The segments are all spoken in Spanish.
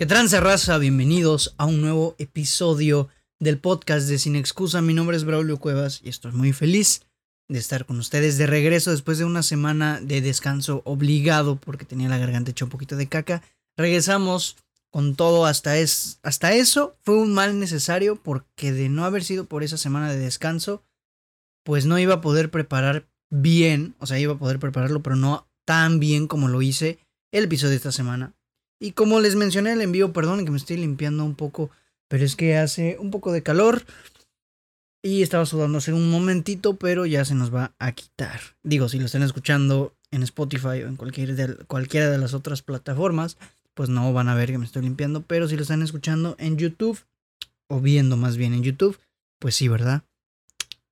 ¿Qué tranza raza? Bienvenidos a un nuevo episodio del podcast de Sin Excusa. Mi nombre es Braulio Cuevas y estoy muy feliz de estar con ustedes de regreso después de una semana de descanso obligado porque tenía la garganta hecha un poquito de caca. Regresamos con todo hasta, es, hasta eso. Fue un mal necesario porque de no haber sido por esa semana de descanso, pues no iba a poder preparar bien, o sea, iba a poder prepararlo, pero no tan bien como lo hice el episodio de esta semana. Y como les mencioné el envío, perdón que me estoy limpiando un poco, pero es que hace un poco de calor y estaba sudando hace un momentito, pero ya se nos va a quitar. Digo, si lo están escuchando en Spotify o en cualquier cualquiera de las otras plataformas, pues no van a ver que me estoy limpiando, pero si lo están escuchando en YouTube, o viendo más bien en YouTube, pues sí, ¿verdad?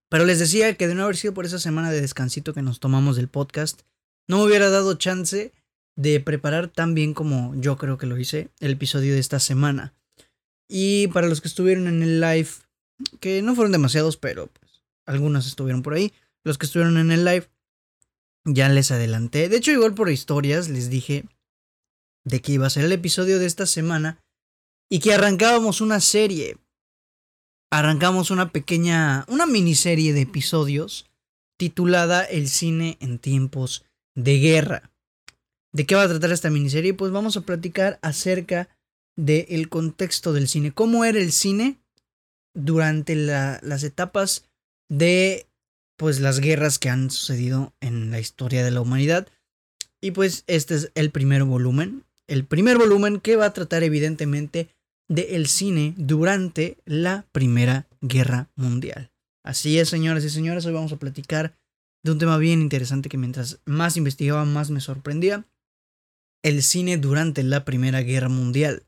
Pero les decía que de no haber sido por esa semana de descansito que nos tomamos del podcast, no me hubiera dado chance de preparar tan bien como yo creo que lo hice el episodio de esta semana. Y para los que estuvieron en el live, que no fueron demasiados, pero pues, algunos estuvieron por ahí, los que estuvieron en el live, ya les adelanté. De hecho, igual por historias les dije de que iba a ser el episodio de esta semana y que arrancábamos una serie. Arrancamos una pequeña, una miniserie de episodios titulada El cine en tiempos de guerra. ¿De qué va a tratar esta miniserie? Pues vamos a platicar acerca del contexto del cine. ¿Cómo era el cine durante las etapas de pues las guerras que han sucedido en la historia de la humanidad? Y pues este es el primer volumen el primer volumen que va a tratar evidentemente del el cine durante la Primera Guerra Mundial. Así es, señoras y señores, hoy vamos a platicar de un tema bien interesante que mientras más investigaba más me sorprendía. El cine durante la Primera Guerra Mundial.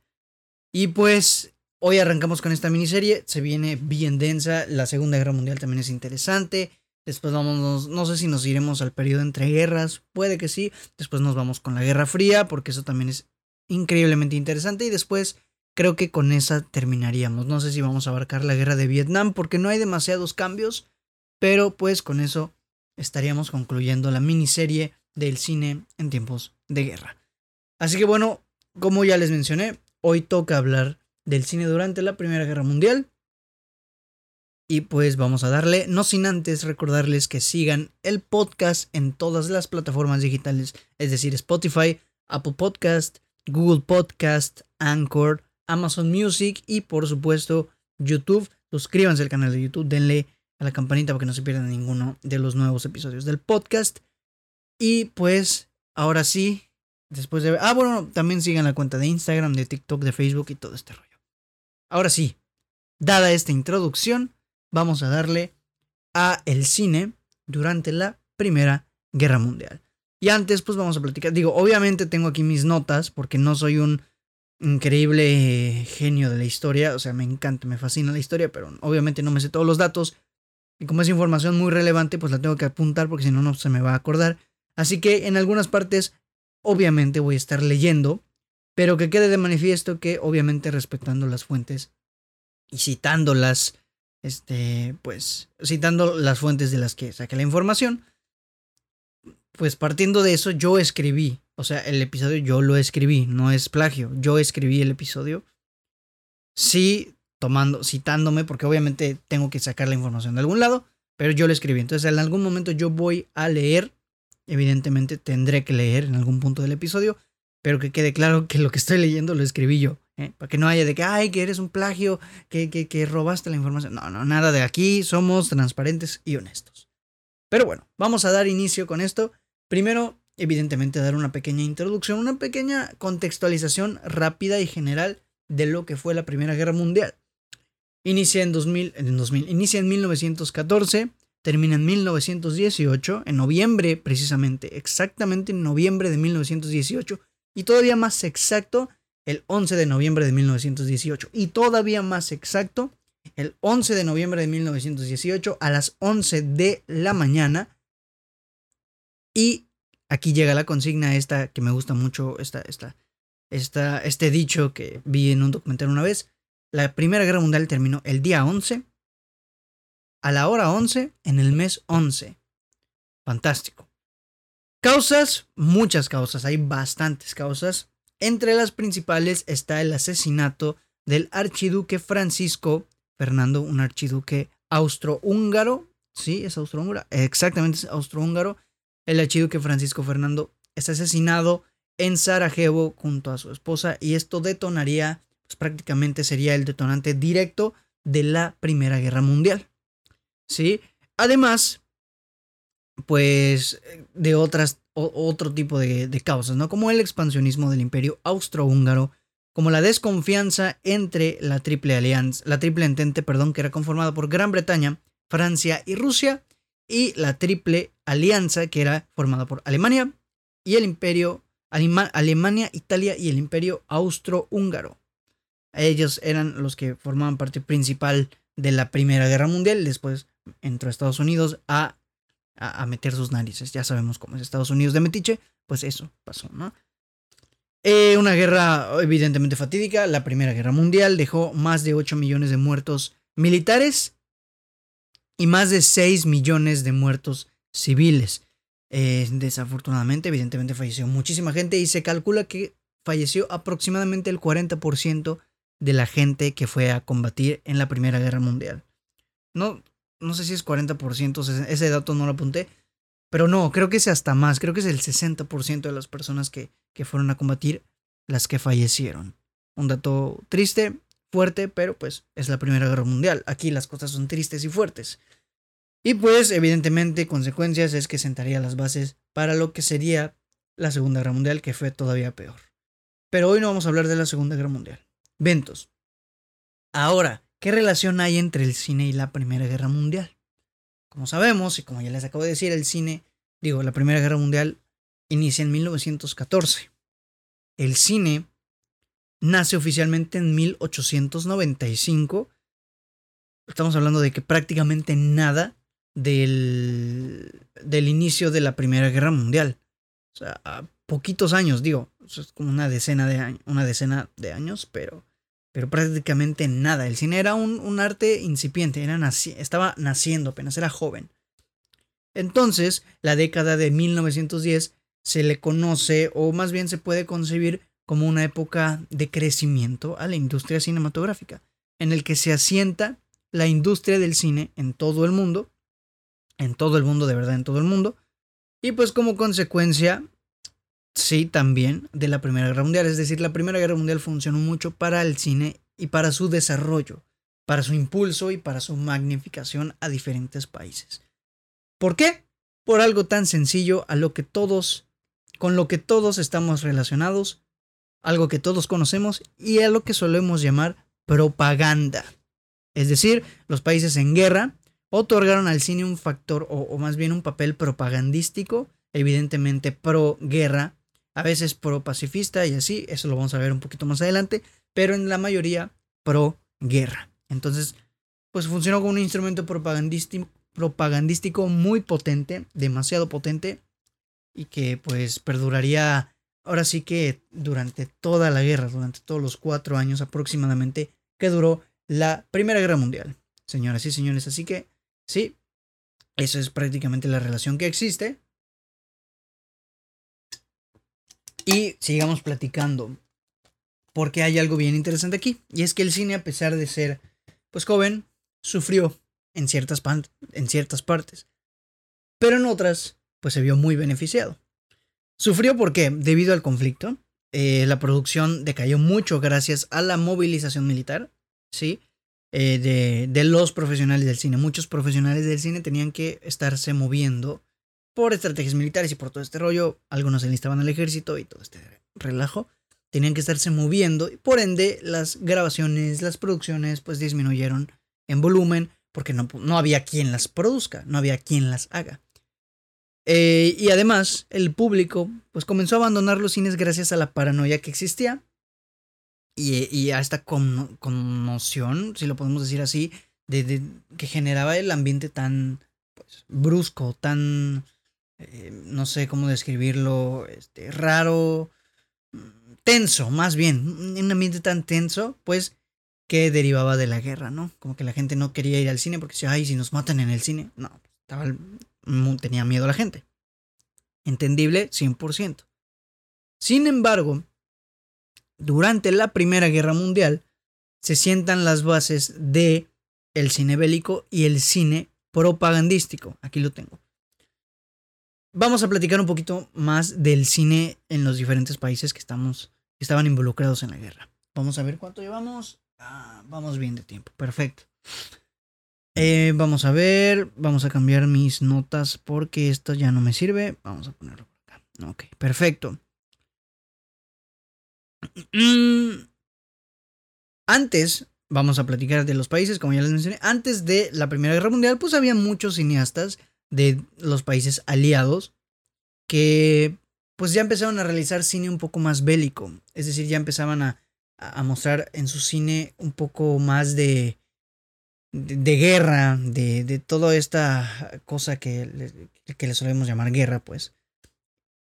Y pues hoy arrancamos con esta miniserie, se viene bien densa, la Segunda Guerra Mundial también es interesante, Después vamos, no sé si nos iremos al periodo entre guerras, puede que sí. Después nos vamos con la Guerra Fría, porque eso también es increíblemente interesante. Y después creo que con esa terminaríamos. No sé si vamos a abarcar la Guerra de Vietnam, porque no hay demasiados cambios. Pero pues con eso estaríamos concluyendo la miniserie del cine en tiempos de guerra. Así que bueno, como ya les mencioné, hoy toca hablar del cine durante la Primera Guerra Mundial. Y pues vamos a darle, no sin antes recordarles que sigan el podcast en todas las plataformas digitales, es decir, Spotify, Apple Podcast, Google Podcast, Anchor, Amazon Music y por supuesto YouTube. Suscríbanse al canal de YouTube, denle a la campanita para que no se pierdan ninguno de los nuevos episodios del podcast. Y pues ahora sí, después de... Ah, bueno, también sigan la cuenta de Instagram, de TikTok, de Facebook y todo este rollo. Ahora sí, dada esta introducción, vamos a darle a el cine durante la Primera Guerra Mundial. Y antes, pues vamos a platicar. Digo, obviamente tengo aquí mis notas porque no soy un increíble genio de la historia. O sea, me encanta, me fascina la historia, pero obviamente no me sé todos los datos. Y como es información muy relevante, pues la tengo que apuntar porque si no, no se me va a acordar. Así que en algunas partes, obviamente voy a estar leyendo, pero que quede de manifiesto que obviamente respetando las fuentes y citándolas este, pues, citando las fuentes de las que saqué la información, pues partiendo de eso yo escribí, o sea, el episodio yo lo escribí, no es plagio, yo escribí el episodio, sí, tomando, citándome, porque obviamente tengo que sacar la información de algún lado, pero yo lo escribí, entonces en algún momento yo voy a leer, evidentemente tendré que leer en algún punto del episodio, pero que quede claro que lo que estoy leyendo lo escribí yo. ¿eh? Para que no haya de que, ay, que eres un plagio, que, que, que robaste la información. No, no, nada de aquí. Somos transparentes y honestos. Pero bueno, vamos a dar inicio con esto. Primero, evidentemente, dar una pequeña introducción, una pequeña contextualización rápida y general de lo que fue la Primera Guerra Mundial. Inicia en, 2000, en 2000, inicia en 1914, termina en 1918, en noviembre precisamente, exactamente en noviembre de 1918, y todavía más exacto, el 11 de noviembre de 1918. Y todavía más exacto, el 11 de noviembre de 1918 a las 11 de la mañana. Y aquí llega la consigna esta que me gusta mucho, esta, esta, esta, este dicho que vi en un documental una vez. La Primera Guerra Mundial terminó el día 11, a la hora 11, en el mes 11. Fantástico. Causas, muchas causas, hay bastantes causas. Entre las principales está el asesinato del archiduque Francisco Fernando, un archiduque austrohúngaro. Sí, es austrohúngaro. Exactamente, es austrohúngaro. El archiduque Francisco Fernando es asesinado en Sarajevo junto a su esposa y esto detonaría, pues prácticamente sería el detonante directo de la Primera Guerra Mundial. ¿Sí? Además, pues de otras, otro tipo de, causas, ¿no? Como el expansionismo del imperio austrohúngaro, como la desconfianza entre la triple alianza, la triple entente, perdón, que era conformada por Gran Bretaña, Francia y Rusia, y la triple alianza que era formada por Alemania y el imperio Alemania, Italia y el imperio austrohúngaro. Ellos eran los que formaban parte principal de la Primera Guerra Mundial. Después entró Estados Unidos a, a, meter sus narices. Ya sabemos cómo es Estados Unidos de Metiche. Pues eso pasó, ¿no? Eh, una guerra evidentemente fatídica. La Primera Guerra Mundial dejó más de 8 millones de muertos militares y más de 6 millones de muertos civiles. Eh, desafortunadamente, evidentemente falleció muchísima gente y se calcula que falleció aproximadamente el 40% de la gente que fue a combatir en la Primera Guerra Mundial. No, no sé si es 40%, ese dato no lo apunté, pero no, creo que es hasta más, creo que es el 60% de las personas que, que fueron a combatir las que fallecieron. Un dato triste, fuerte, pero pues es la Primera Guerra Mundial. Aquí las cosas son tristes y fuertes. Y pues, evidentemente, consecuencias es que sentaría las bases para lo que sería la Segunda Guerra Mundial, que fue todavía peor. Pero hoy no vamos a hablar de la Segunda Guerra Mundial. Ventos. Ahora, ¿qué relación hay entre el cine y la Primera Guerra Mundial? Como sabemos, y como ya les acabo de decir, el cine, digo, la Primera Guerra Mundial inicia en 1914. El cine nace oficialmente en 1895. Estamos hablando de que prácticamente nada del, del inicio de la Primera Guerra Mundial. O sea, a poquitos años, digo, es como una decena de años, una decena de años, pero, pero prácticamente nada. El cine era un, un arte incipiente, era naci estaba naciendo apenas, era joven. Entonces, la década de 1910 se le conoce, o más bien se puede concebir como una época de crecimiento a la industria cinematográfica, en el que se asienta la industria del cine en todo el mundo en todo el mundo, de verdad, en todo el mundo. Y pues como consecuencia, sí, también de la Primera Guerra Mundial. Es decir, la Primera Guerra Mundial funcionó mucho para el cine y para su desarrollo, para su impulso y para su magnificación a diferentes países. ¿Por qué? Por algo tan sencillo a lo que todos, con lo que todos estamos relacionados, algo que todos conocemos y a lo que solemos llamar propaganda. Es decir, los países en guerra otorgaron al cine un factor o, más bien un papel propagandístico, evidentemente pro guerra, a veces pro pacifista y así, eso lo vamos a ver un poquito más adelante, pero en la mayoría pro guerra. Entonces, pues funcionó como un instrumento propagandístico, muy potente, demasiado potente, y que pues perduraría ahora sí que durante toda la guerra, durante todos los cuatro años aproximadamente que duró la Primera Guerra Mundial. Señoras y señores, así que Sí, esa es prácticamente la relación que existe. Y sigamos platicando. Porque hay algo bien interesante aquí. Y es que el cine, a pesar de ser pues joven, sufrió en ciertas, en ciertas partes. Pero en otras, pues se vio muy beneficiado. Sufrió porque, debido al conflicto, eh, la producción decayó mucho gracias a la movilización militar. ¿sí? Eh, de, los profesionales del cine. Muchos profesionales del cine tenían que estarse moviendo por estrategias militares y por todo este rollo. Algunos se enlistaban al ejército y todo este relajo. Tenían que estarse moviendo y por ende las grabaciones, las producciones pues disminuyeron en volumen porque no, no había quien las produzca, no había quien las haga. Eh, y además el público pues comenzó a abandonar los cines gracias a la paranoia que existía y, a esta conmoción, si lo podemos decir así, de, que generaba el ambiente tan pues, brusco, tan, eh, no sé cómo describirlo, este, raro, tenso, más bien, un ambiente tan tenso, pues que derivaba de la guerra, ¿no? Como que la gente no quería ir al cine porque decía, ay, si nos matan en el cine. No, estaba, tenía miedo la gente. Entendible, 100%. Sin embargo, durante la Primera Guerra Mundial se sientan las bases de el cine bélico y el cine propagandístico. Aquí lo tengo. Vamos a platicar un poquito más del cine en los diferentes países que estamos estaban involucrados en la guerra. Vamos a ver cuánto llevamos. Ah, vamos bien de tiempo. Perfecto. Eh, vamos a ver. Vamos a cambiar mis notas porque esto ya no me sirve. Vamos a ponerlo por acá. Ok, perfecto. Mm, antes, vamos a platicar de los países, como ya les mencioné. Antes de la Primera Guerra Mundial, pues había muchos cineastas de los países aliados que pues ya empezaron a realizar cine un poco más bélico. Es decir, ya empezaban a, a mostrar en su cine un poco más de, de, guerra, de, de, toda esta cosa que, que le solemos llamar guerra, pues.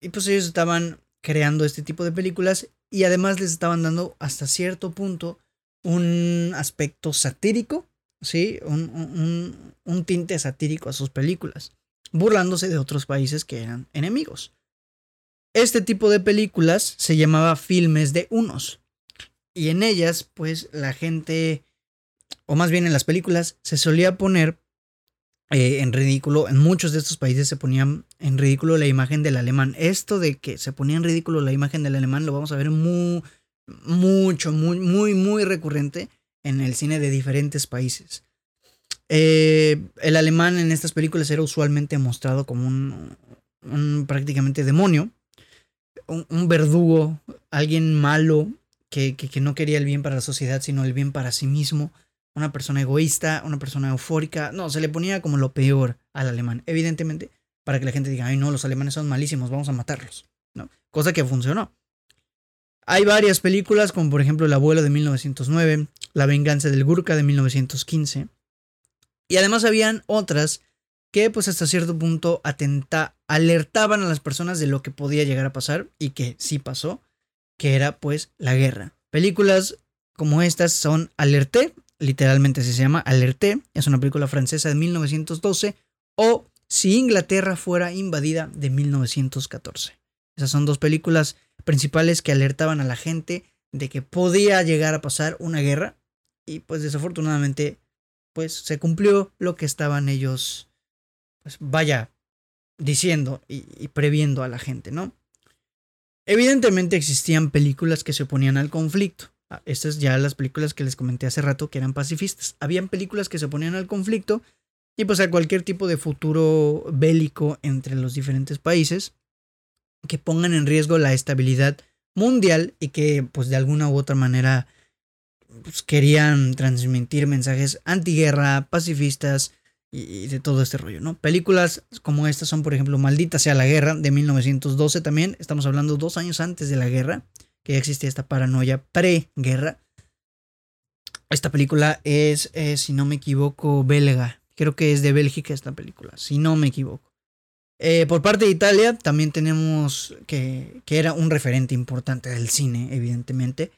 Y pues ellos estaban creando este tipo de películas y además les estaban dando hasta cierto punto un aspecto satírico, ¿sí? Un, un, un, tinte satírico a sus películas, burlándose de otros países que eran enemigos. Este tipo de películas se llamaba filmes de unos. Y en ellas, pues la gente, o más bien en las películas, se solía poner eh, en ridículo, en muchos de estos países se ponían en ridículo la imagen del alemán. Esto de que se ponía en ridículo la imagen del alemán lo vamos a ver muy, mucho, muy, muy, muy recurrente en el cine de diferentes países. Eh, el alemán en estas películas era usualmente mostrado como un, prácticamente demonio, un, verdugo, alguien malo que, que, no quería el bien para la sociedad, sino el bien para sí mismo, una persona egoísta, una persona eufórica, no, se le ponía como lo peor al alemán, evidentemente, para que la gente diga, ay no, los alemanes son malísimos, vamos a matarlos, ¿no? Cosa que funcionó. Hay varias películas, como por ejemplo El abuelo de 1909, La venganza del Gurka de 1915, y además habían otras que pues hasta cierto punto alertaban a las personas de lo que podía llegar a pasar y que sí pasó, que era pues la guerra. Películas como estas son Alerté, literalmente se llama Alerté, es una película francesa de 1912, o Si Inglaterra fuera invadida de 1914. Esas son dos películas principales que alertaban a la gente de que podía llegar a pasar una guerra y pues desafortunadamente pues se cumplió lo que estaban ellos pues vaya diciendo y, previendo a la gente, ¿no? Evidentemente existían películas que se oponían al conflicto. Ah, estas ya las películas que les comenté hace rato que eran pacifistas. Habían películas que se oponían al conflicto y pues a cualquier tipo de futuro bélico entre los diferentes países que pongan en riesgo la estabilidad mundial y que pues de alguna u otra manera pues, querían transmitir mensajes antiguerra, pacifistas, y, de todo este rollo, ¿no? Películas como estas son, por ejemplo, Maldita sea la guerra de 1912 también, estamos hablando dos años antes de la guerra, que ya existía esta paranoia pre-guerra. Esta película es, eh, si no me equivoco, belga. Creo que es de Bélgica esta película, si no me equivoco. Eh, por parte de Italia también tenemos que, que era un referente importante del cine, evidentemente,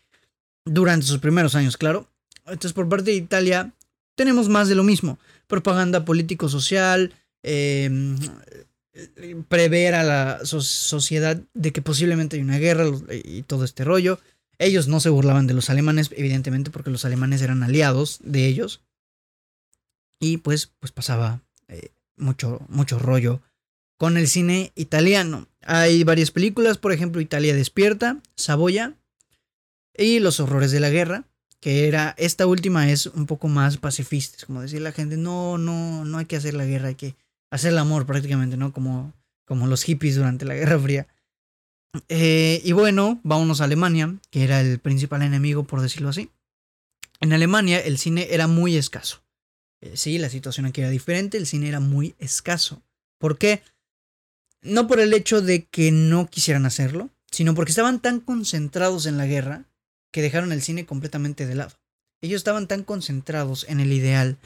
durante sus primeros años, claro. Entonces, por parte de Italia tenemos más de lo mismo propaganda político-social, em, prever a la sociedad de que posiblemente hay una guerra y todo este rollo. Ellos no se burlaban de los alemanes, evidentemente, porque los alemanes eran aliados de ellos. Y pues, pues pasaba eh, mucho, mucho rollo con el cine italiano. Hay varias películas, por ejemplo, Italia Despierta, Saboya y Los Horrores de la Guerra, que era, esta última es un poco más pacifista, es como decir la gente, no, no, no hay que hacer la guerra, hay que hacer el amor prácticamente, ¿no? Como, como los hippies durante la Guerra Fría. Eh, y bueno, vámonos a Alemania, que era el principal enemigo, por decirlo así. En Alemania el cine era muy escaso. Eh, sí, la situación aquí era diferente, el cine era muy escaso. ¿Por qué? No por el hecho de que no quisieran hacerlo, sino porque estaban tan concentrados en la guerra que dejaron el cine completamente de lado. Ellos estaban tan concentrados en el ideal,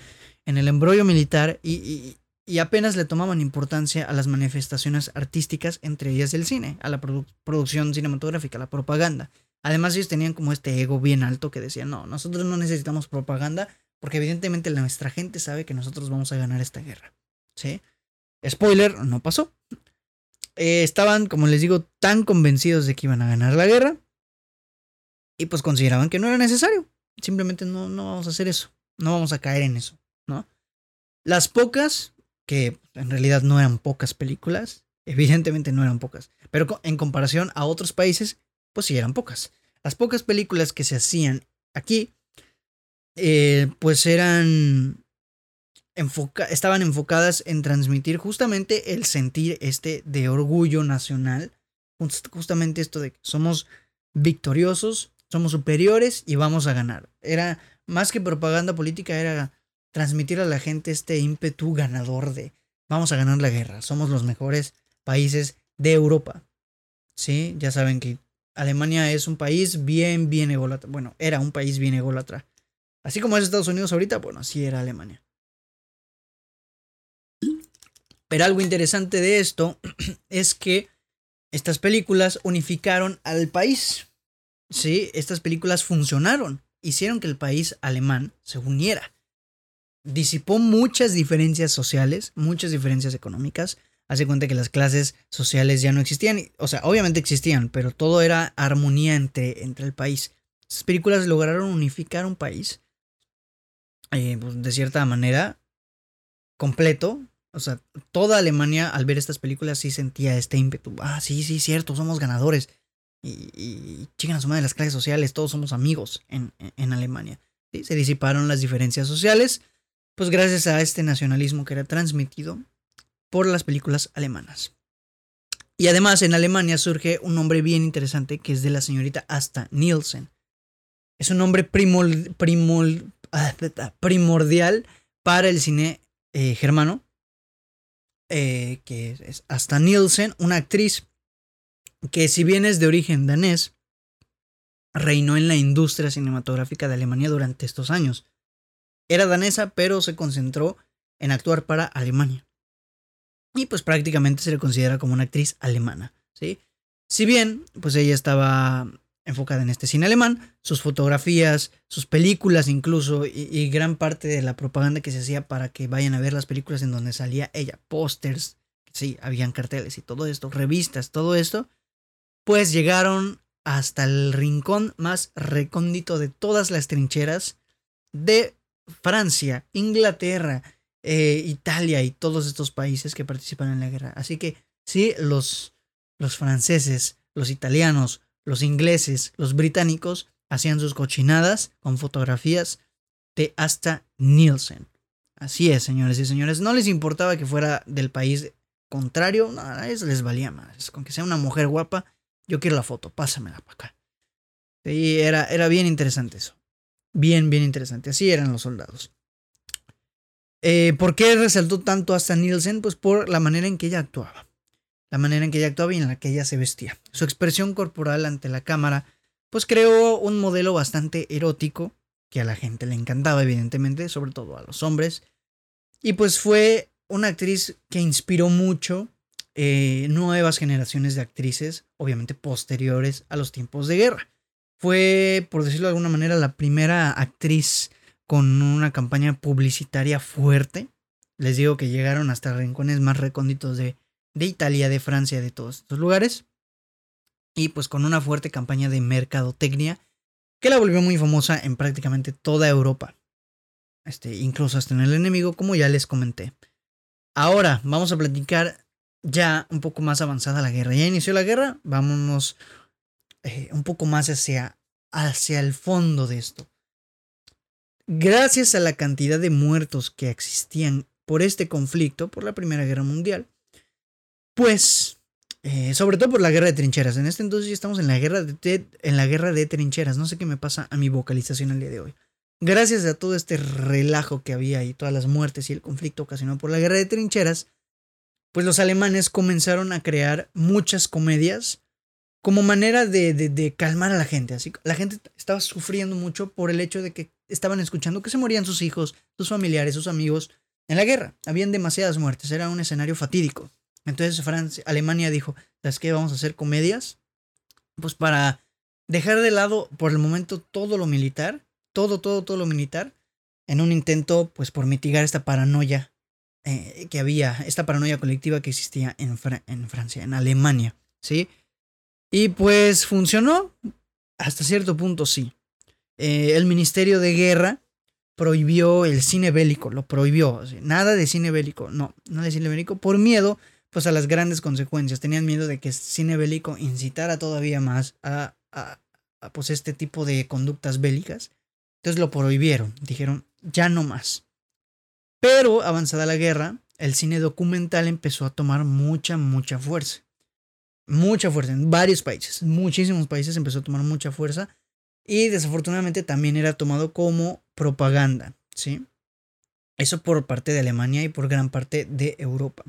en el embrollo militar y, apenas le tomaban importancia a las manifestaciones artísticas, entre ellas el cine, a la producción cinematográfica, a la propaganda. Además ellos tenían como este ego bien alto que decían, no, nosotros no necesitamos propaganda porque evidentemente nuestra gente sabe que nosotros vamos a ganar esta guerra. ¿Sí? Spoiler, no pasó. Eh, estaban, como les digo, tan convencidos de que iban a ganar la guerra Y pues consideraban que no era necesario. Simplemente no, no vamos a hacer eso. No vamos a caer en eso, ¿no? Las pocas, que en realidad no eran pocas películas, evidentemente no eran pocas, pero en comparación a otros países, pues sí eran pocas. Las pocas películas que se hacían aquí, eh, pues eran estaban enfocadas en transmitir justamente el sentir este de orgullo nacional, justamente esto de que somos victoriosos, somos superiores y vamos a ganar. Era más que propaganda política, era transmitir a la gente este ímpetu ganador de vamos a ganar la guerra, somos los mejores países de Europa. Sí, ya saben que Alemania es un país bien, bien ególatra. Bueno, era un país bien ególatra. Así como es Estados Unidos ahorita, bueno, así era Alemania. Pero algo interesante de esto es que estas películas unificaron al país. Sí, estas películas funcionaron, hicieron que el país alemán se uniera. Disipó muchas diferencias sociales, muchas diferencias económicas. Hace cuenta que las clases sociales ya no existían. O sea, obviamente existían, pero todo era armonía entre, entre el país. Estas películas lograron unificar un país. Eh, pues, de cierta manera, completo, o sea, toda Alemania al ver estas películas sí sentía este ímpetu. Ah, sí, sí, cierto, somos ganadores. Y, y a su madre las clases sociales, todos somos amigos en, en Alemania. ¿Sí? Se disiparon las diferencias sociales, pues gracias a este nacionalismo que era transmitido por las películas alemanas. Y además en Alemania surge un nombre bien interesante que es de la señorita Asta Nielsen. Es un nombre primol, primol, ah, primordial para el cine eh, germano, eh, que es hasta Nielsen, una actriz que si bien es de origen danés, reinó en la industria cinematográfica de Alemania durante estos años. Era danesa, pero se concentró en actuar para Alemania. Y pues prácticamente se le considera como una actriz alemana, ¿sí? Si bien, pues ella estaba enfocada en este cine alemán, sus fotografías, sus películas incluso, y, gran parte de la propaganda que se hacía para que vayan a ver las películas en donde salía ella, pósters, sí, habían carteles y todo esto, revistas, todo esto, pues llegaron hasta el rincón más recóndito de todas las trincheras de Francia, Inglaterra, eh, Italia y todos estos países que participan en la guerra. Así que sí, los, los franceses, los italianos, los ingleses, los británicos hacían sus cochinadas con fotografías de hasta Nielsen. Así es, señores y señores. No les importaba que fuera del país contrario, nada, eso les valía más. Con que sea una mujer guapa, yo quiero la foto, pásamela para acá. Y era, era bien interesante eso. Bien, bien interesante. Así eran los soldados. Eh, ¿Por qué resaltó tanto hasta Nielsen? Pues por la manera en que ella actuaba la manera en que ella actuaba y en la que ella se vestía. Su expresión corporal ante la cámara, pues creó un modelo bastante erótico, que a la gente le encantaba, evidentemente, sobre todo a los hombres. Y pues fue una actriz que inspiró mucho eh, nuevas generaciones de actrices, obviamente posteriores a los tiempos de guerra. Fue, por decirlo de alguna manera, la primera actriz con una campaña publicitaria fuerte. Les digo que llegaron hasta rincones más recónditos de, de Italia, de Francia, de todos estos lugares. Y pues con una fuerte campaña de mercadotecnia que la volvió muy famosa en prácticamente toda Europa. Este, incluso hasta en el enemigo, como ya les comenté. Ahora vamos a platicar ya un poco más avanzada la guerra. Ya inició la guerra, vámonos eh, un poco más hacia, hacia el fondo de esto. Gracias a la cantidad de muertos que existían por este conflicto, por la Primera Guerra Mundial, pues, eh, sobre todo por la guerra de trincheras. En este entonces ya estamos en la, guerra de, en la guerra de trincheras. No sé qué me pasa a mi vocalización al día de hoy. Gracias a todo este relajo que había y todas las muertes y el conflicto ocasionado por la guerra de trincheras, pues los alemanes comenzaron a crear muchas comedias como manera de, de, calmar a la gente. Así la gente estaba sufriendo mucho por el hecho de que estaban escuchando que se morían sus hijos, sus familiares, sus amigos en la guerra. Habían demasiadas muertes, era un escenario fatídico. Entonces Francia, Alemania dijo, ¿sabes qué? Vamos a hacer comedias. Pues para dejar de lado por el momento todo lo militar, todo, todo, todo lo militar, en un intento pues por mitigar esta paranoia eh, que había, esta paranoia colectiva que existía en, en Francia, en Alemania, ¿sí? Y pues funcionó. hasta cierto punto sí. Eh, el Ministerio de Guerra prohibió el cine bélico, lo prohibió. nada de cine bélico, no, nada de cine bélico, por miedo pues a las grandes consecuencias. Tenían miedo de que el cine bélico incitara todavía más a, a, a pues este tipo de conductas bélicas. Entonces lo prohibieron, dijeron, ya no más. Pero avanzada la guerra, el cine documental empezó a tomar mucha, mucha fuerza. Mucha fuerza en varios países, muchísimos países empezó a tomar mucha fuerza y desafortunadamente también era tomado como propaganda, ¿sí? Eso por parte de Alemania y por gran parte de Europa.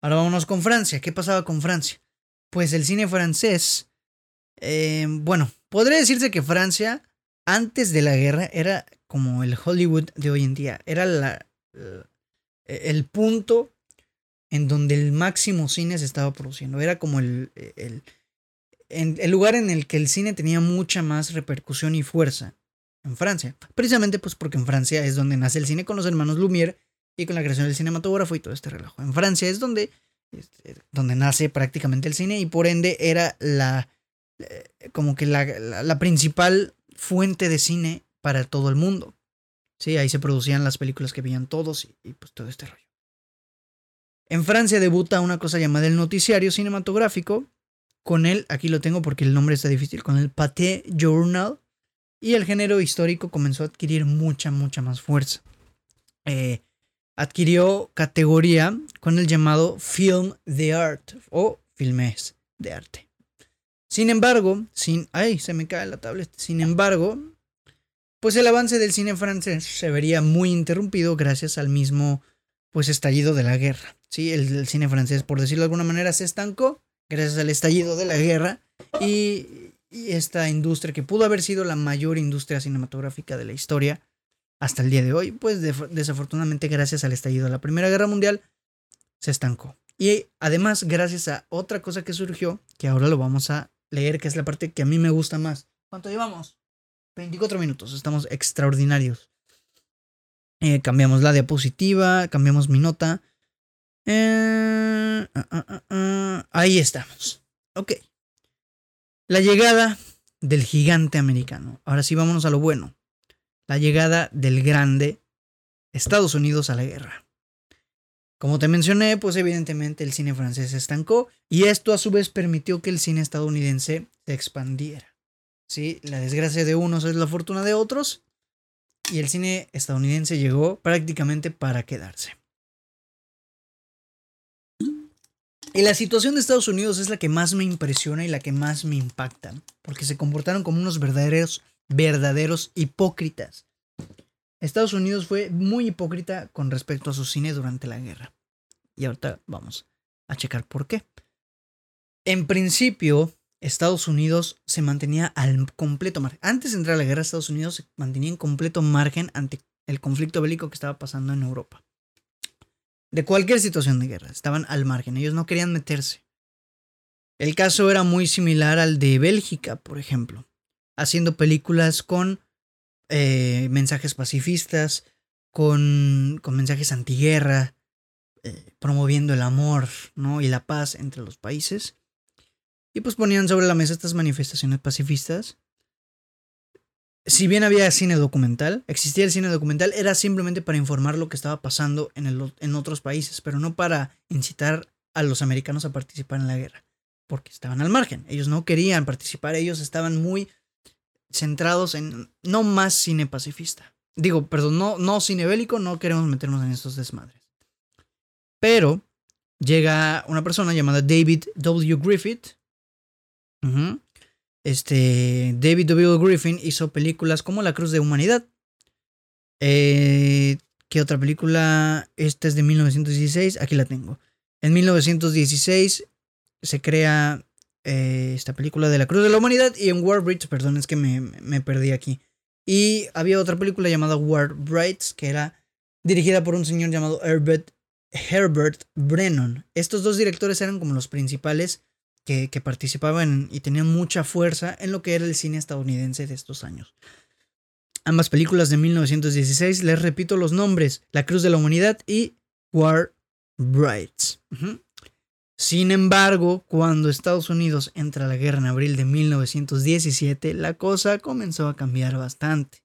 Ahora vámonos con Francia. ¿Qué pasaba con Francia? Pues el cine francés, eh, bueno, podría decirse que Francia antes de la guerra era como el Hollywood de hoy en día. Era la, el punto en donde el máximo cine se estaba produciendo. Era como el, el, el, lugar en el que el cine tenía mucha más repercusión y fuerza en Francia. Precisamente pues porque en Francia es donde nace el cine con los hermanos Lumière y con la creación del cinematógrafo y todo este relajo. En Francia es donde, este, donde nace prácticamente el cine y por ende era la eh, como que la, la principal fuente de cine para todo el mundo. Sí, ahí se producían las películas que veían todos y, pues todo este rollo. En Francia debuta una cosa llamada el noticiario cinematográfico, con él, aquí lo tengo porque el nombre está difícil, con el Pathé Journal, y el género histórico comenzó a adquirir mucha, mucha más fuerza. Eh, adquirió categoría con el llamado Film de Art o Filmes de Arte. Sin embargo, sin... ¡Ay! Se me cae la tablet. Sin embargo, pues el avance del cine francés se vería muy interrumpido gracias al mismo pues estallido de la guerra. ¿sí? El, cine francés, por decirlo de alguna manera, se estancó gracias al estallido de la guerra y, esta industria que pudo haber sido la mayor industria cinematográfica de la historia hasta el día de hoy, pues desafortunadamente gracias al estallido de la Primera Guerra Mundial se estancó. Y además gracias a otra cosa que surgió, que ahora lo vamos a leer, que es la parte que a mí me gusta más. ¿Cuánto llevamos? 24 minutos, estamos extraordinarios. Eh, cambiamos la diapositiva, cambiamos mi nota. Eh, ah, ah, ah, ahí estamos. Ok. La llegada del gigante americano. Ahora sí, vámonos a lo bueno. La llegada del grande Estados Unidos a la guerra. Como te mencioné, pues evidentemente el cine francés se estancó y esto a su vez permitió que el cine estadounidense se expandiera. ¿Sí? La desgracia de unos es la fortuna de otros. Y el cine estadounidense llegó prácticamente para quedarse. Y la situación de Estados Unidos es la que más me impresiona y la que más me impacta, porque se comportaron como unos verdaderos, verdaderos hipócritas. Estados Unidos fue muy hipócrita con respecto a su cine durante la guerra. Y ahorita vamos a checar por qué. En principio, Estados Unidos se mantenía al completo margen. Antes de entrar a la guerra, Estados Unidos se mantenía en completo margen ante el conflicto bélico que estaba pasando en Europa. De cualquier situación de guerra, estaban al margen. Ellos no querían meterse. El caso era muy similar al de Bélgica, por ejemplo, haciendo películas con eh, mensajes pacifistas, con, con mensajes antiguerra, eh, promoviendo el amor ¿no? y la paz entre los países. Y pues ponían sobre la mesa estas manifestaciones pacifistas. Si bien había cine documental, existía el cine documental, era simplemente para informar lo que estaba pasando en, en otros países, pero no para incitar a los americanos a participar en la guerra, porque estaban al margen. Ellos no querían participar, ellos estaban muy centrados en no más cine pacifista. Digo, perdón, no, no cine bélico, no queremos meternos en estos desmadres. Pero llega una persona llamada David W. Griffith, este, David W. Griffin hizo películas como La Cruz de Humanidad. Eh, ¿Qué otra película? Esta es de 1916. Aquí la tengo. En 1916 se crea eh, esta película de La Cruz de la Humanidad. Y en War Bridge, perdón, es que me, me perdí aquí. Y había otra película llamada War Brights, que era dirigida por un señor llamado Herbert, Herbert Brennan. Estos dos directores eran como los principales que, participaban y tenían mucha fuerza en lo que era el cine estadounidense de estos años. Ambas películas de 1916, les repito los nombres, La Cruz de la Humanidad y War Brights. Sin embargo, cuando Estados Unidos entra a la guerra en abril de 1917, la cosa comenzó a cambiar bastante.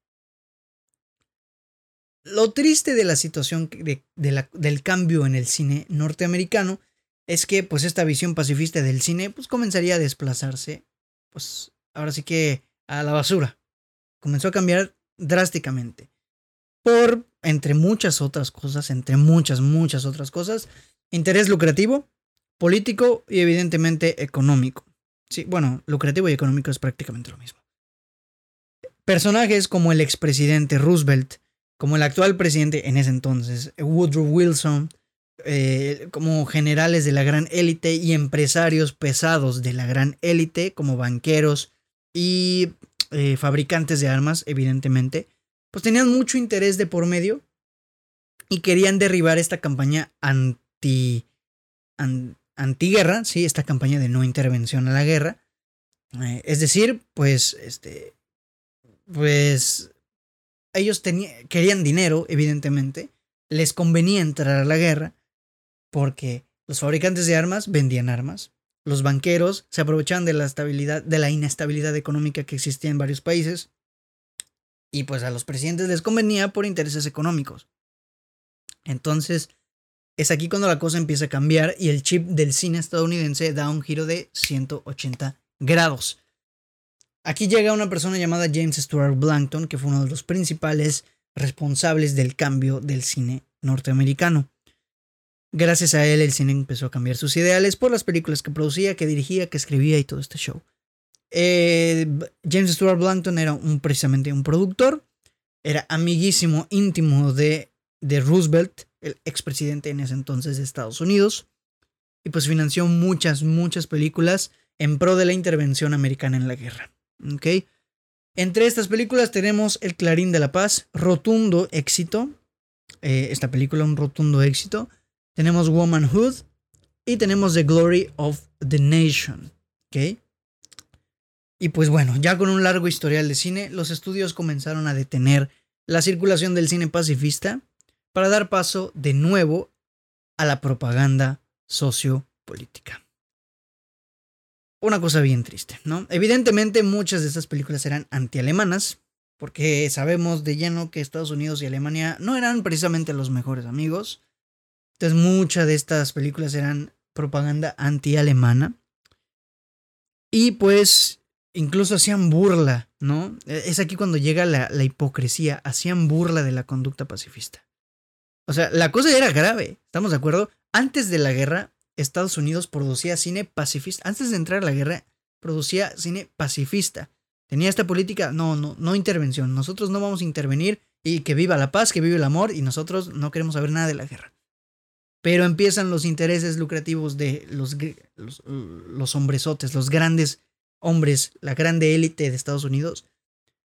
Lo triste de la situación del cambio en el cine norteamericano es que pues esta visión pacifista del cine pues comenzaría a desplazarse pues ahora sí que a la basura. Comenzó a cambiar drásticamente. Por, entre muchas otras cosas, entre muchas, muchas otras cosas, interés lucrativo, político y evidentemente económico. Sí, bueno, lucrativo y económico es prácticamente lo mismo. Personajes como el expresidente Roosevelt, como el actual presidente en ese entonces, Woodrow Wilson, eh, como generales de la gran élite y empresarios pesados de la gran élite, como banqueros y eh, fabricantes de armas, evidentemente, pues tenían mucho interés de por medio y querían derribar esta campaña anti, antiguerra, sí, esta campaña de no intervención a la guerra. Eh, es decir, pues, este, pues, ellos querían dinero, evidentemente, les convenía entrar a la guerra porque los fabricantes de armas vendían armas, los banqueros se aprovechaban de la estabilidad, de la inestabilidad económica que existía en varios países, y pues a los presidentes les convenía por intereses económicos. Entonces, es aquí cuando la cosa empieza a cambiar y el chip del cine estadounidense da un giro de 180 grados. Aquí llega una persona llamada James Stuart Blankton, que fue uno de los principales responsables del cambio del cine norteamericano. Gracias a él el cine empezó a cambiar sus ideales por las películas que producía, que dirigía, que escribía y todo este show. Eh, James Stuart Blankton era precisamente un productor, era amiguísimo íntimo de, de Roosevelt, el expresidente en ese entonces de Estados Unidos, y pues financió muchas, muchas películas en pro de la intervención americana en la guerra. ¿Okay? Entre estas películas tenemos El Clarín de la Paz, rotundo éxito. Eh, esta película, un rotundo éxito tenemos Womanhood y tenemos The Glory of the Nation. ¿Ok? Y pues bueno, ya con un largo historial de cine, los estudios comenzaron a detener la circulación del cine pacifista para dar paso de nuevo a la propaganda sociopolítica. Una cosa bien triste, ¿no? Evidentemente muchas de estas películas eran antialemanas, porque sabemos de lleno que Estados Unidos y Alemania no eran precisamente los mejores amigos. Entonces muchas de estas películas eran propaganda anti-alemana. Y pues incluso hacían burla, ¿no? E, es aquí cuando llega la, la, hipocresía, hacían burla de la conducta pacifista. O sea, la cosa era grave, ¿estamos de acuerdo? Antes de la guerra, Estados Unidos producía cine pacifista. Antes de entrar a la guerra, producía cine pacifista. Tenía esta política, no, no, no intervención. Nosotros no vamos a intervenir y que viva la paz, que viva el amor y nosotros no queremos saber nada de la guerra. Pero empiezan los intereses lucrativos de los, los, los hombresotes, los grandes hombres, la grande élite de Estados Unidos.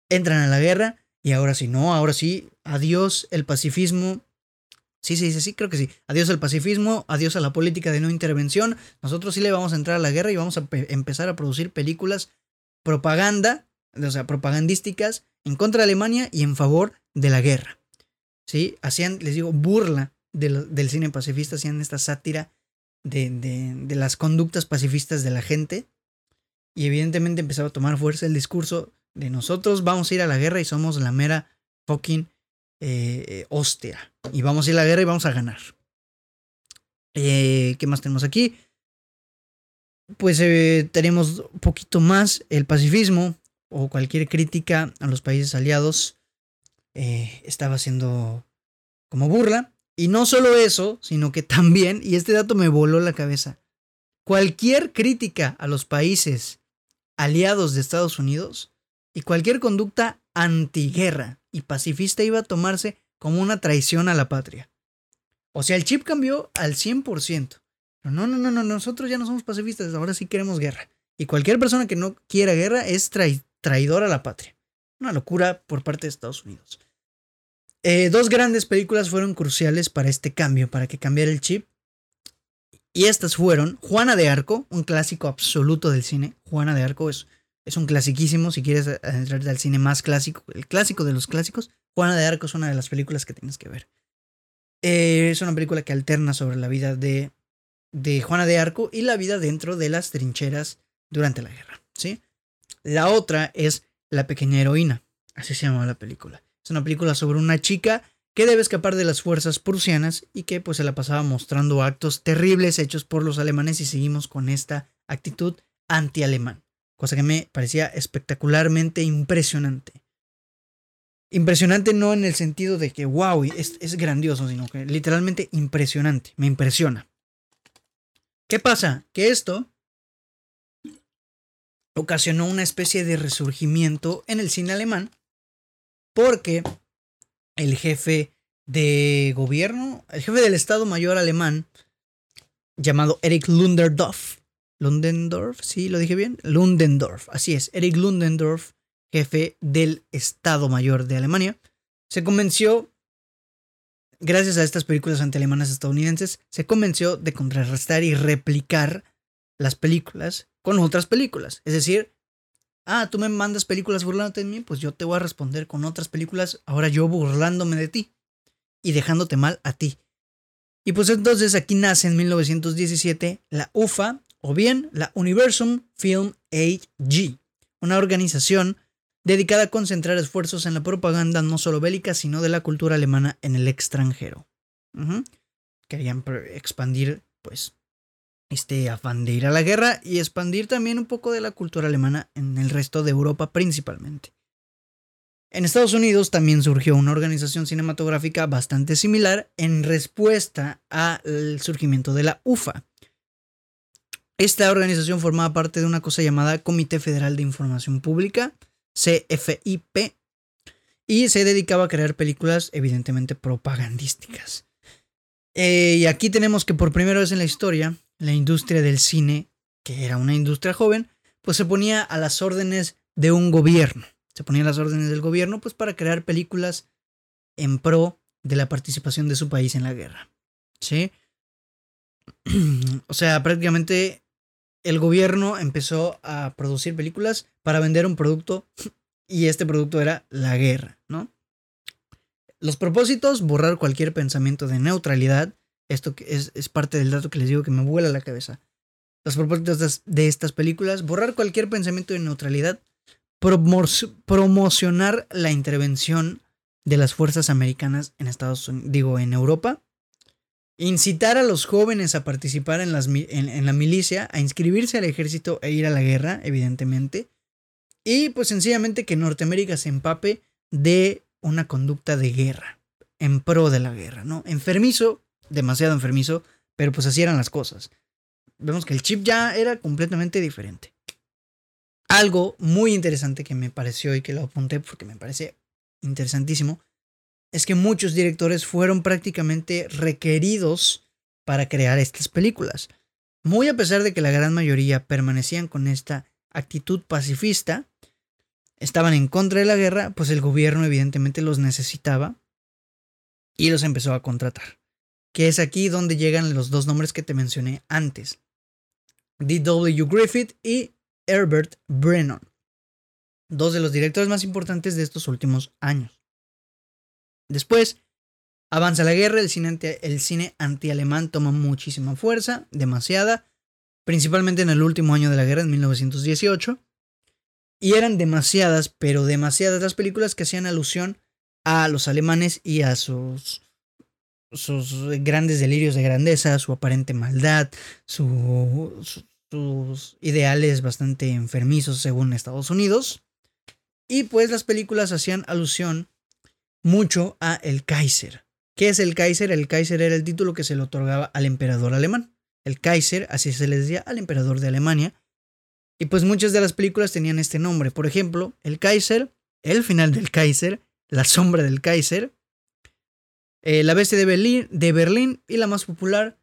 Entran a la guerra y ahora sí, no, ahora sí, adiós el pacifismo. Sí, sí, sí, sí, creo que sí. Adiós al pacifismo, adiós a la política de no intervención. Nosotros sí le vamos a entrar a la guerra y vamos a empezar a producir películas propaganda, o sea, propagandísticas en contra de Alemania y en favor de la guerra. ¿Sí? Hacían, les digo, burla del cine pacifista hacían esta sátira de, de, las conductas pacifistas de la gente. Y evidentemente empezaba a tomar fuerza el discurso de nosotros vamos a ir a la guerra y somos la mera fucking eh, hostia. Y vamos a ir a la guerra y vamos a ganar. Eh, ¿Qué más tenemos aquí? Pues eh, tenemos un poquito más el pacifismo o cualquier crítica a los países aliados estaba siendo como burla. Y no solo eso, sino que también, y este dato me voló la cabeza, cualquier crítica a los países aliados de Estados Unidos y cualquier conducta antiguerra y pacifista iba a tomarse como una traición a la patria. O sea, el chip cambió al 100%. Pero no, no, no, no, nosotros ya no somos pacifistas, ahora sí queremos guerra. Y cualquier persona que no quiera guerra es traidor a la patria. Una locura por parte de Estados Unidos. Eh, dos grandes películas fueron cruciales para este cambio, para que cambiara el chip. Y estas fueron Juana de Arco, un clásico absoluto del cine. Juana de Arco es, es un clasiquísimo, si quieres adentrarte al cine más clásico, el clásico de los clásicos. Juana de Arco es una de las películas que tienes que ver. Eh, es una película que alterna sobre la vida de de Juana de Arco y la vida dentro de las trincheras durante la guerra, ¿sí? La otra es La pequeña heroína, así se llama la película. Es una película sobre una chica que debe escapar de las fuerzas prusianas y que pues se la pasaba mostrando actos terribles hechos por los alemanes y seguimos con esta actitud anti-alemán, cosa que me parecía espectacularmente impresionante. Impresionante no en el sentido de que wow, es, es grandioso, sino que literalmente impresionante, me impresiona. ¿Qué pasa? Que esto ocasionó una especie de resurgimiento en el cine alemán porque el jefe de gobierno, el jefe del Estado Mayor alemán, llamado Erich Lundendorf, Lundendorf, sí, lo dije bien, Lundendorf, así es, Erich Lundendorf, jefe del Estado Mayor de Alemania, se convenció, gracias a estas películas antialemanas estadounidenses, se convenció de contrarrestar y replicar las películas con otras películas. Es decir, ah, tú me mandas películas burlándote de mí, pues yo te voy a responder con otras películas, ahora yo burlándome de ti y dejándote mal a ti. Y pues entonces aquí nace en 1917 la UFA o bien la Universum Film AG, una organización dedicada a concentrar esfuerzos en la propaganda no solo bélica, sino de la cultura alemana en el extranjero. Querían expandir, pues, este afán de ir a la guerra y expandir también un poco de la cultura alemana en el resto de Europa principalmente. En Estados Unidos también surgió una organización cinematográfica bastante similar en respuesta al surgimiento de la UFA. Esta organización formaba parte de una cosa llamada Comité Federal de Información Pública, CFIP, y se dedicaba a crear películas evidentemente propagandísticas. Eh, y aquí tenemos que por primera vez en la historia la industria del cine, que era una industria joven, pues se ponía a las órdenes de un gobierno. Se ponía a las órdenes del gobierno pues para crear películas en pro de la participación de su país en la guerra. ¿Sí? o sea, prácticamente el gobierno empezó a producir películas para vender un producto y este producto era la guerra, ¿no? Los propósitos, borrar cualquier pensamiento de neutralidad, esto es, es parte del dato que les digo que me vuela la cabeza. Los propósitos de estas películas, borrar cualquier pensamiento de neutralidad, promocionar la intervención de las fuerzas americanas en Estados Unidos, digo, en Europa, incitar a los jóvenes a participar en, las, en, la milicia, a inscribirse al ejército e ir a la guerra, evidentemente, y pues sencillamente que Norteamérica se empape de una conducta de guerra, en pro de la guerra, ¿no? Enfermizo demasiado enfermizo, pero pues así eran las cosas. Vemos que el chip ya era completamente diferente. Algo muy interesante que me pareció y que lo apunté porque me parece interesantísimo es que muchos directores fueron prácticamente requeridos para crear estas películas. Muy a pesar de que la gran mayoría permanecían con esta actitud pacifista, estaban en contra de la guerra, pues el gobierno evidentemente los necesitaba y los empezó a contratar que es aquí donde llegan los dos nombres que te mencioné antes. D.W. Griffith y Herbert Brennan, dos de los directores más importantes de estos últimos años. Después, avanza la guerra, el cine, anti, el toma muchísima fuerza, demasiada, principalmente en el último año de la guerra, en 1918, y eran demasiadas, pero demasiadas las películas que hacían alusión a los alemanes y a sus sus grandes delirios de grandeza, su aparente maldad, sus ideales bastante enfermizos según Estados Unidos. Y pues las películas hacían alusión mucho a el Kaiser. ¿Qué es el Kaiser? El Kaiser era el título que se le otorgaba al emperador alemán. El Kaiser, así se le decía al emperador de Alemania. Y pues muchas de las películas tenían este nombre. Por ejemplo, el Kaiser, el final del Kaiser, la sombra del Kaiser, eh, la bestia de Berlín, y la más popular,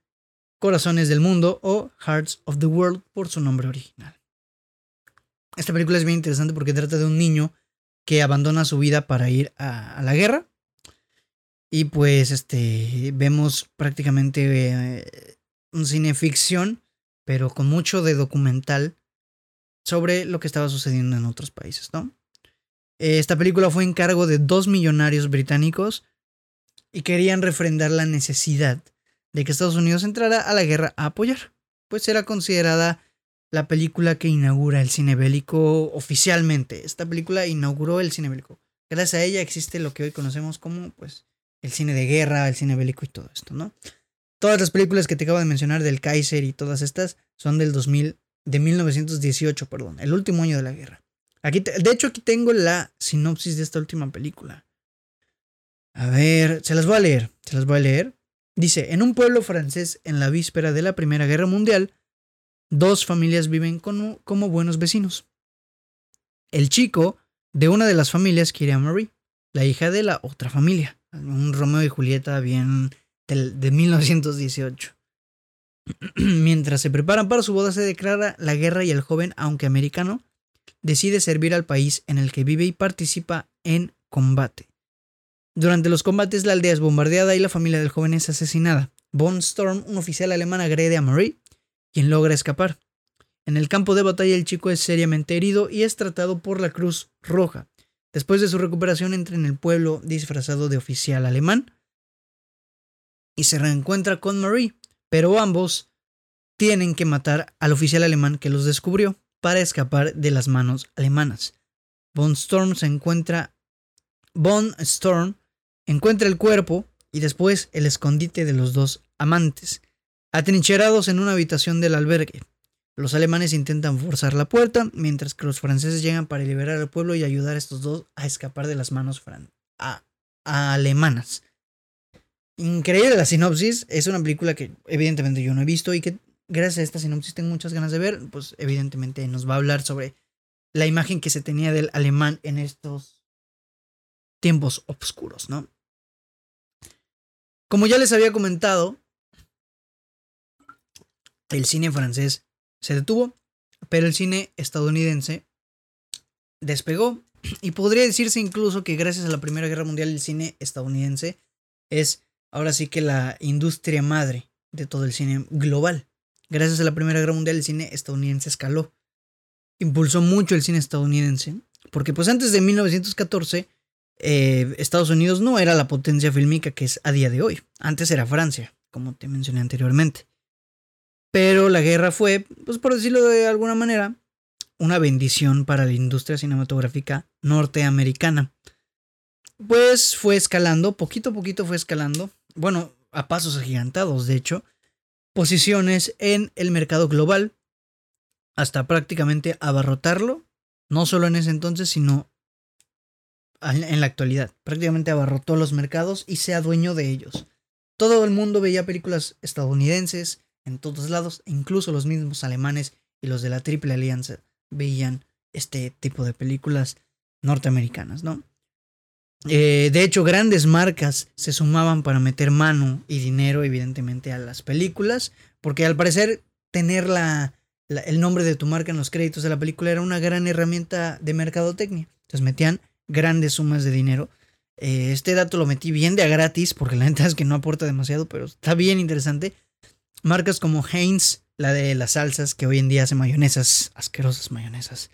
Corazones del Mundo o Hearts of the World por su nombre original. Esta película es bien interesante porque trata de un niño que abandona su vida para ir a, la guerra. Y pues este vemos prácticamente eh, un cine ficción, pero con mucho de documental sobre lo que estaba sucediendo en otros países, ¿no? Esta película fue en cargo de dos millonarios británicos y querían refrendar la necesidad de que Estados Unidos entrara a la guerra a apoyar, pues era considerada la película que inaugura el cine bélico oficialmente. Esta película inauguró el cine bélico. Gracias a ella existe lo que hoy conocemos como pues el cine de guerra, el cine bélico y todo esto, ¿no? Todas las películas que te acabo de mencionar del Kaiser y todas estas son del 2000 de 1918, perdón, el último año de la guerra. Aquí de hecho aquí tengo la sinopsis de esta última película. A ver, se las voy a leer, se las voy a leer. Dice, en un pueblo francés en la víspera de la Primera Guerra Mundial, dos familias viven como, buenos vecinos. El chico de una de las familias quiere a Marie, la hija de la otra familia. Un Romeo y Julieta bien de 1918. Mientras se preparan para su boda se declara la guerra y el joven, aunque americano, decide servir al país en el que vive y participa en combate. Durante los combates la aldea es bombardeada y la familia del joven es asesinada. Von Storm, un oficial alemán, agrede a Marie, quien logra escapar. En el campo de batalla el chico es seriamente herido y es tratado por la Cruz Roja. Después de su recuperación entra en el pueblo disfrazado de oficial alemán y se reencuentra con Marie, pero ambos tienen que matar al oficial alemán que los descubrió para escapar de las manos alemanas. Von Storm se encuentra Von Storm encuentra el cuerpo y después el escondite de los dos amantes, atrincherados en una habitación del albergue. Los alemanes intentan forzar la puerta, mientras que los franceses llegan para liberar al pueblo y ayudar a estos dos a escapar de las manos alemanas. Increíble la sinopsis. Es una película que evidentemente yo no he visto y que gracias a esta sinopsis tengo muchas ganas de ver. Pues evidentemente nos va a hablar sobre la imagen que se tenía del alemán en estos tiempos oscuros, ¿no? Como ya les había comentado, el cine francés se detuvo, pero el cine estadounidense despegó. Y podría decirse incluso que gracias a la Primera Guerra Mundial el cine estadounidense es ahora sí que la industria madre de todo el cine global. Gracias a la Primera Guerra Mundial el cine estadounidense escaló. Impulsó mucho el cine estadounidense, porque pues antes de 1914 eh, Estados Unidos no era la potencia fílmica que es a día de hoy. Antes era Francia, como te mencioné anteriormente. Pero la guerra fue, pues por decirlo de alguna manera, una bendición para la industria cinematográfica norteamericana. Pues fue escalando, poquito a poquito fue escalando, bueno, a pasos agigantados, de hecho, posiciones en el mercado global, hasta prácticamente abarrotarlo, no solo en ese entonces, sino en la actualidad. Prácticamente abarrotó los mercados y se adueñó de ellos. Todo el mundo veía películas estadounidenses, en todos lados, incluso los mismos alemanes y los de la Triple Alianza veían este tipo de películas norteamericanas, ¿no? Eh, de hecho, grandes marcas se sumaban para meter mano y dinero, evidentemente, a las películas, porque al parecer tener la, el nombre de tu marca en los créditos de la película era una gran herramienta de mercadotecnia. Entonces metían grandes sumas de dinero. Eh, este dato lo metí bien de a gratis, porque la neta es que no aporta demasiado, pero está bien interesante. Marcas como Heinz, la de las salsas, que hoy en día hace mayonesas, asquerosas mayonesas,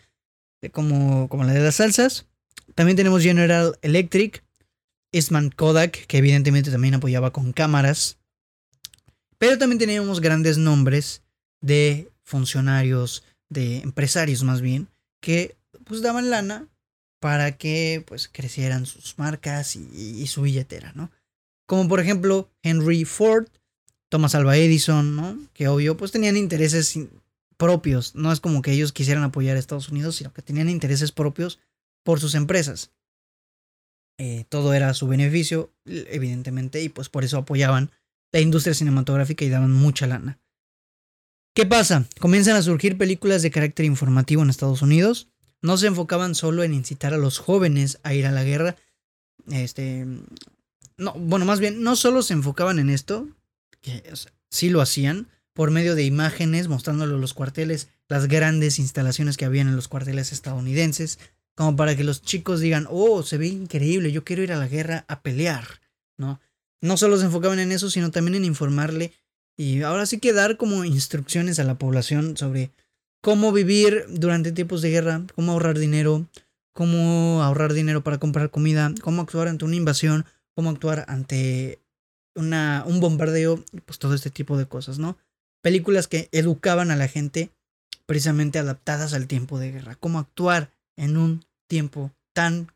como, como la de las salsas. También tenemos General Electric, Eastman Kodak, que evidentemente también apoyaba con cámaras. Pero también teníamos grandes nombres de funcionarios, de empresarios más bien, que pues daban lana para que pues crecieran sus marcas y, su billetera, ¿no? Como por ejemplo Henry Ford, Thomas Alva Edison, ¿no? Que obvio, pues tenían intereses propios. No es como que ellos quisieran apoyar a Estados Unidos, sino que tenían intereses propios por sus empresas. Eh, todo era a su beneficio, evidentemente, y pues por eso apoyaban la industria cinematográfica y daban mucha lana. ¿Qué pasa? Comienzan a surgir películas de carácter informativo en Estados Unidos. No se enfocaban solo en incitar a los jóvenes a ir a la guerra. Este. No, bueno, más bien, no solo se enfocaban en esto, que sí lo hacían por medio de imágenes mostrándole los cuarteles, las grandes instalaciones que habían en los cuarteles estadounidenses, como para que los chicos digan, oh, se ve increíble, yo quiero ir a la guerra a pelear, ¿no? No solo se enfocaban en eso, sino también en informarle y ahora sí que dar como instrucciones a la población sobre cómo vivir durante tiempos de guerra, cómo ahorrar dinero, cómo ahorrar dinero para comprar comida, cómo actuar ante una invasión, cómo actuar ante una, un bombardeo, pues todo este tipo de cosas, ¿no? Películas que educaban a la gente precisamente adaptadas al tiempo de guerra, cómo actuar en un tiempo tan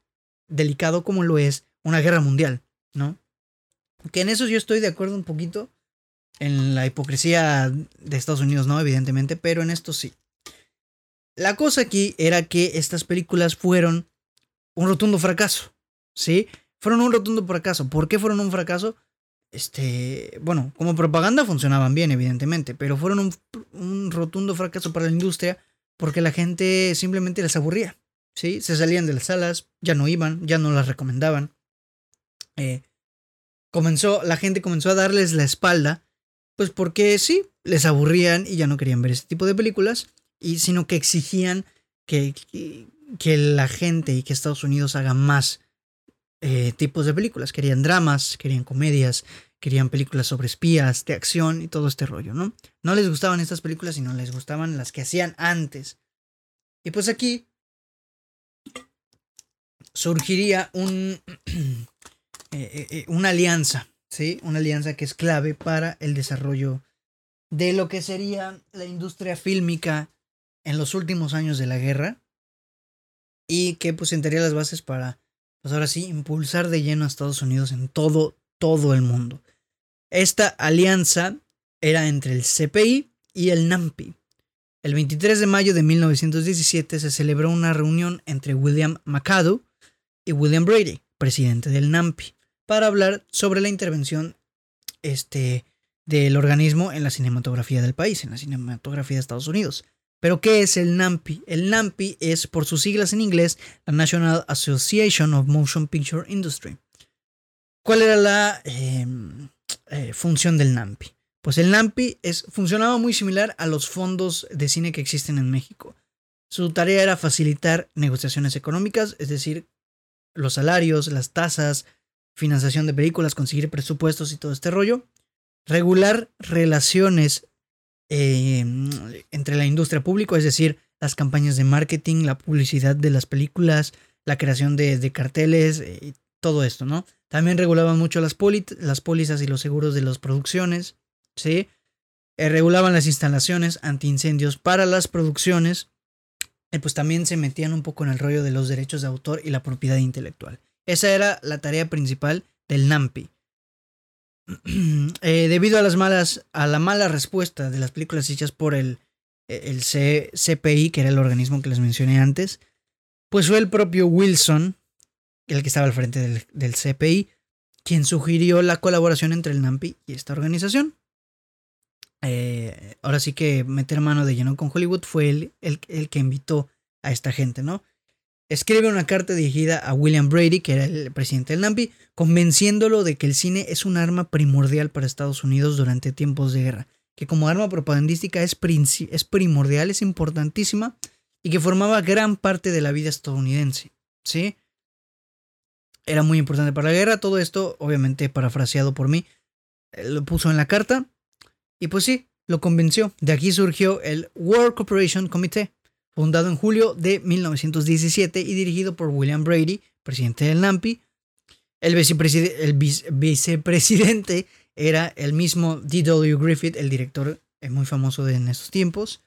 delicado como lo es una guerra mundial, ¿no? Que en eso yo estoy de acuerdo un poquito en la hipocresía de Estados Unidos, ¿no? Evidentemente, pero en esto sí. La cosa aquí era que estas películas fueron un rotundo fracaso, ¿sí? Fueron un rotundo fracaso. ¿Por qué fueron un fracaso? Este, bueno, como propaganda funcionaban bien, evidentemente, pero fueron un, un rotundo fracaso para la industria porque la gente simplemente les aburría, ¿sí? Se salían de las salas, ya no iban, ya no las recomendaban. Eh, comenzó, la gente comenzó a darles la espalda, pues porque sí, les aburrían y ya no querían ver este tipo de películas, y sino que exigían que, que, la gente y que Estados Unidos haga más eh, tipos de películas. Querían dramas, querían comedias, querían películas sobre espías, de acción y todo este rollo, ¿no? No les gustaban estas películas, sino les gustaban las que hacían antes. Y pues aquí surgiría un, eh, eh, una alianza, ¿sí? Una alianza que es clave para el desarrollo de lo que sería la industria fílmica en los últimos años de la guerra y que pues sentaría las bases para, pues ahora sí, impulsar de lleno a Estados Unidos en todo, todo el mundo. Esta alianza era entre el CPI y el NAMPI. El 23 de mayo de 1917 se celebró una reunión entre William McAdoo y William Brady, presidente del NAMPI, para hablar sobre la intervención este, del organismo en la cinematografía del país, en la cinematografía de Estados Unidos. Pero, ¿qué es el NAMPI? El NAMPI es, por sus siglas en inglés, la National Association of Motion Picture Industry. ¿Cuál era la em, eh, función del NAMPI? Pues el NAMPI es, funcionaba muy similar a los fondos de cine que existen en México. Su tarea era facilitar negociaciones económicas, es decir, los salarios, las tasas, financiación de películas, conseguir presupuestos y todo este rollo, regular relaciones eh, entre la industria pública, es decir, las campañas de marketing, la publicidad de las películas, la creación de, carteles eh, todo esto, ¿no? También regulaban mucho las, las pólizas y los seguros de las producciones, ¿sí? Eh, regulaban las instalaciones antiincendios para las producciones, y pues también se metían un poco en el rollo de los derechos de autor y la propiedad intelectual. Esa era la tarea principal del NAMPI. Eh, debido a las malas, a la mala respuesta de las películas hechas por el, el CPI, que era el organismo que les mencioné antes, pues fue el propio Wilson, el que estaba al frente del, CPI, quien sugirió la colaboración entre el NAMPI y esta organización. Eh, ahora sí que meter mano de lleno con Hollywood fue el, el, el que invitó a esta gente, ¿no? Escribe una carta dirigida a William Brady, que era el presidente del NAMPI, convenciéndolo de que el cine es un arma primordial para Estados Unidos durante tiempos de guerra, que como arma propagandística es, primordial, es importantísima y que formaba gran parte de la vida estadounidense. ¿Sí? Era muy importante para la guerra, todo esto obviamente parafraseado por mí, eh, lo puso en la carta y pues sí, lo convenció. De aquí surgió el War Cooperation Committee, fundado en julio de 1917 y dirigido por William Brady, presidente del NAMPI. El, vicepresidente era el mismo D.W. Griffith, el director eh, muy famoso de en estos tiempos.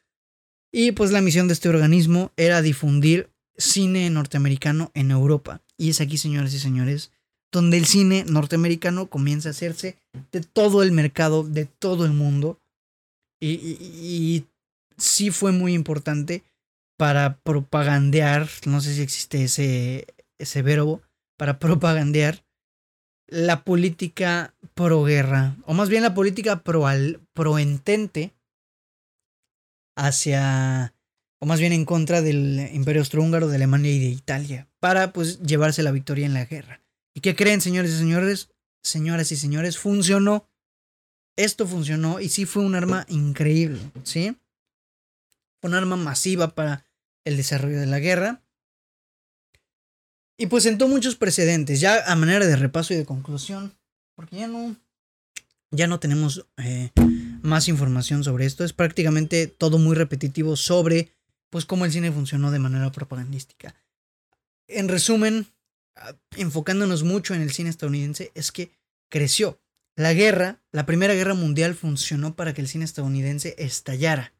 Y pues la misión de este organismo era difundir cine norteamericano en Europa. Y es aquí, señoras y señores, donde el cine norteamericano comienza a hacerse de todo el mercado, de todo el mundo. Y sí fue muy importante para propagandear, no sé si existe ese, ese verbo, para propagandear la política pro guerra, o más bien la política pro, al, pro hacia, o más bien en contra del imperio austrohúngaro, de Alemania y de Italia, para pues llevarse la victoria en la guerra. ¿Y qué creen, señores y señores? Señoras y señores, funcionó. Esto funcionó y sí fue un arma increíble, ¿sí? Un arma masiva para el desarrollo de la guerra. Y pues sentó muchos precedentes, ya a manera de repaso y de conclusión, porque ya no, ya no tenemos eh, más información sobre esto. Es prácticamente todo muy repetitivo sobre pues cómo el cine funcionó de manera propagandística. En resumen, enfocándonos mucho en el cine estadounidense, es que creció. la guerra, la Primera Guerra Mundial funcionó para que el cine estadounidense estallara.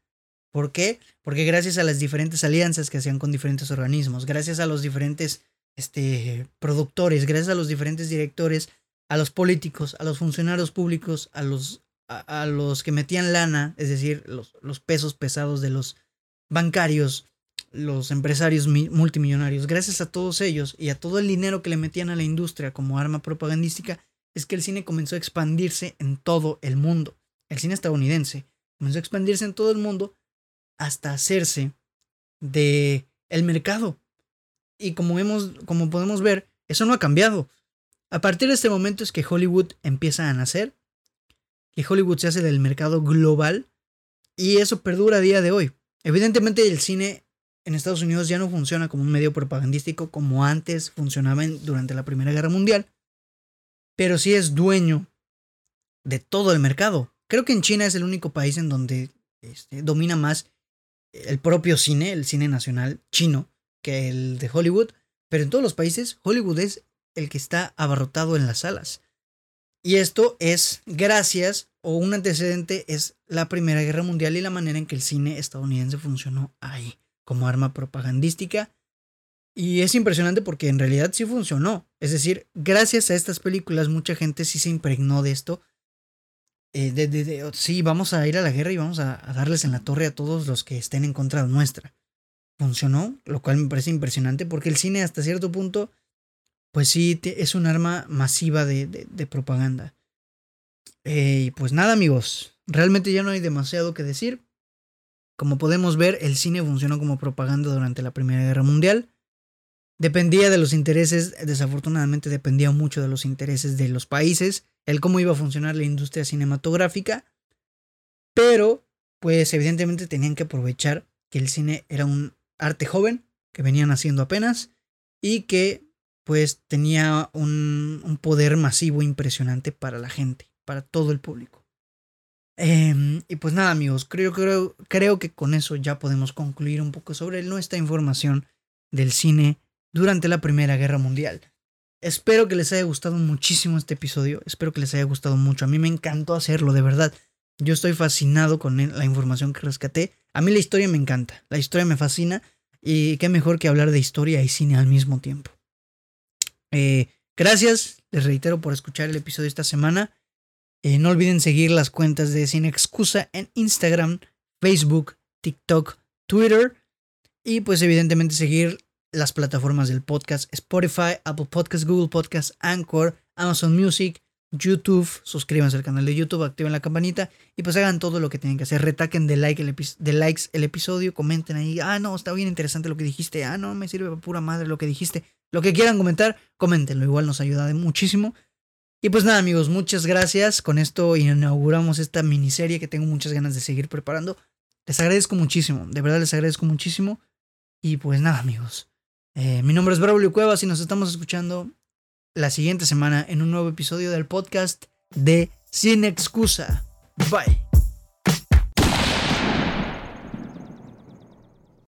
¿Por qué? Porque gracias a las diferentes alianzas que hacían con diferentes organismos, gracias a los diferentes este, productores, gracias a los diferentes directores, a los políticos, a los funcionarios públicos, a los, a, los que metían lana, es decir, los, los pesos pesados de los bancarios, los empresarios multimillonarios, gracias a todos ellos y a todo el dinero que le metían a la industria como arma propagandística, es que el cine comenzó a expandirse en todo el mundo. El cine estadounidense comenzó a expandirse en todo el mundo hasta hacerse de el mercado. Y como vemos, como podemos ver, eso no ha cambiado. A partir de este momento es que Hollywood empieza a nacer, que Hollywood se hace del mercado global y eso perdura a día de hoy. Evidentemente el cine en Estados Unidos ya no funciona como un medio propagandístico como antes funcionaba durante la Primera Guerra Mundial, pero sí es dueño de todo el mercado. Creo que en China es el único país en donde este, domina más el propio cine, el cine nacional chino, que el de Hollywood, pero en todos los países Hollywood es el que está abarrotado en las salas. Y esto es gracias, o un antecedente es la Primera Guerra Mundial y la manera en que el cine estadounidense funcionó ahí, como arma propagandística. Y es impresionante porque en realidad sí funcionó. Es decir, gracias a estas películas mucha gente sí se impregnó de esto eh, de, sí, vamos a ir a la guerra y vamos a, darles en la torre a todos los que estén en contra nuestra. Funcionó, lo cual me parece impresionante porque el cine hasta cierto punto, pues sí, es un arma masiva de, propaganda. Eh, y pues nada amigos, realmente ya no hay demasiado que decir. Como podemos ver, el cine funcionó como propaganda durante la Primera Guerra Mundial. Dependía de los intereses, desafortunadamente dependía mucho de los intereses de los países el cómo iba a funcionar la industria cinematográfica, pero pues evidentemente tenían que aprovechar que el cine era un arte joven que venían haciendo apenas y que pues tenía un, un poder masivo impresionante para la gente, para todo el público. Em, y pues nada amigos, creo, creo, creo que con eso ya podemos concluir un poco sobre nuestra información del cine durante la Primera Guerra Mundial. Espero que les haya gustado muchísimo este episodio. Espero que les haya gustado mucho. A mí me encantó hacerlo, de verdad. Yo estoy fascinado con la información que rescaté. A mí la historia me encanta. La historia me fascina. Y qué mejor que hablar de historia y cine al mismo tiempo. Eh, gracias, les reitero, por escuchar el episodio esta semana. Eh, no olviden seguir las cuentas de Sin Excusa en Instagram, Facebook, TikTok, Twitter. Y pues evidentemente seguir las plataformas del podcast, Spotify, Apple Podcasts, Google Podcasts, Anchor, Amazon Music, YouTube, suscríbanse al canal de YouTube, activen la campanita y pues hagan todo lo que tienen que hacer. Retaquen de, like de likes el episodio, comenten ahí, ah, no, está bien interesante lo que dijiste, ah, no, me sirve para pura madre lo que dijiste. Lo que quieran comentar, coméntenlo, igual nos ayuda muchísimo. Y pues nada, amigos, muchas gracias. Con esto inauguramos esta miniserie que tengo muchas ganas de seguir preparando. Les agradezco muchísimo, de verdad les agradezco muchísimo. Y pues nada, amigos. Eh, mi nombre es Braulio Cuevas y nos estamos escuchando la siguiente semana en un nuevo episodio del podcast de Sin Excusa. Bye.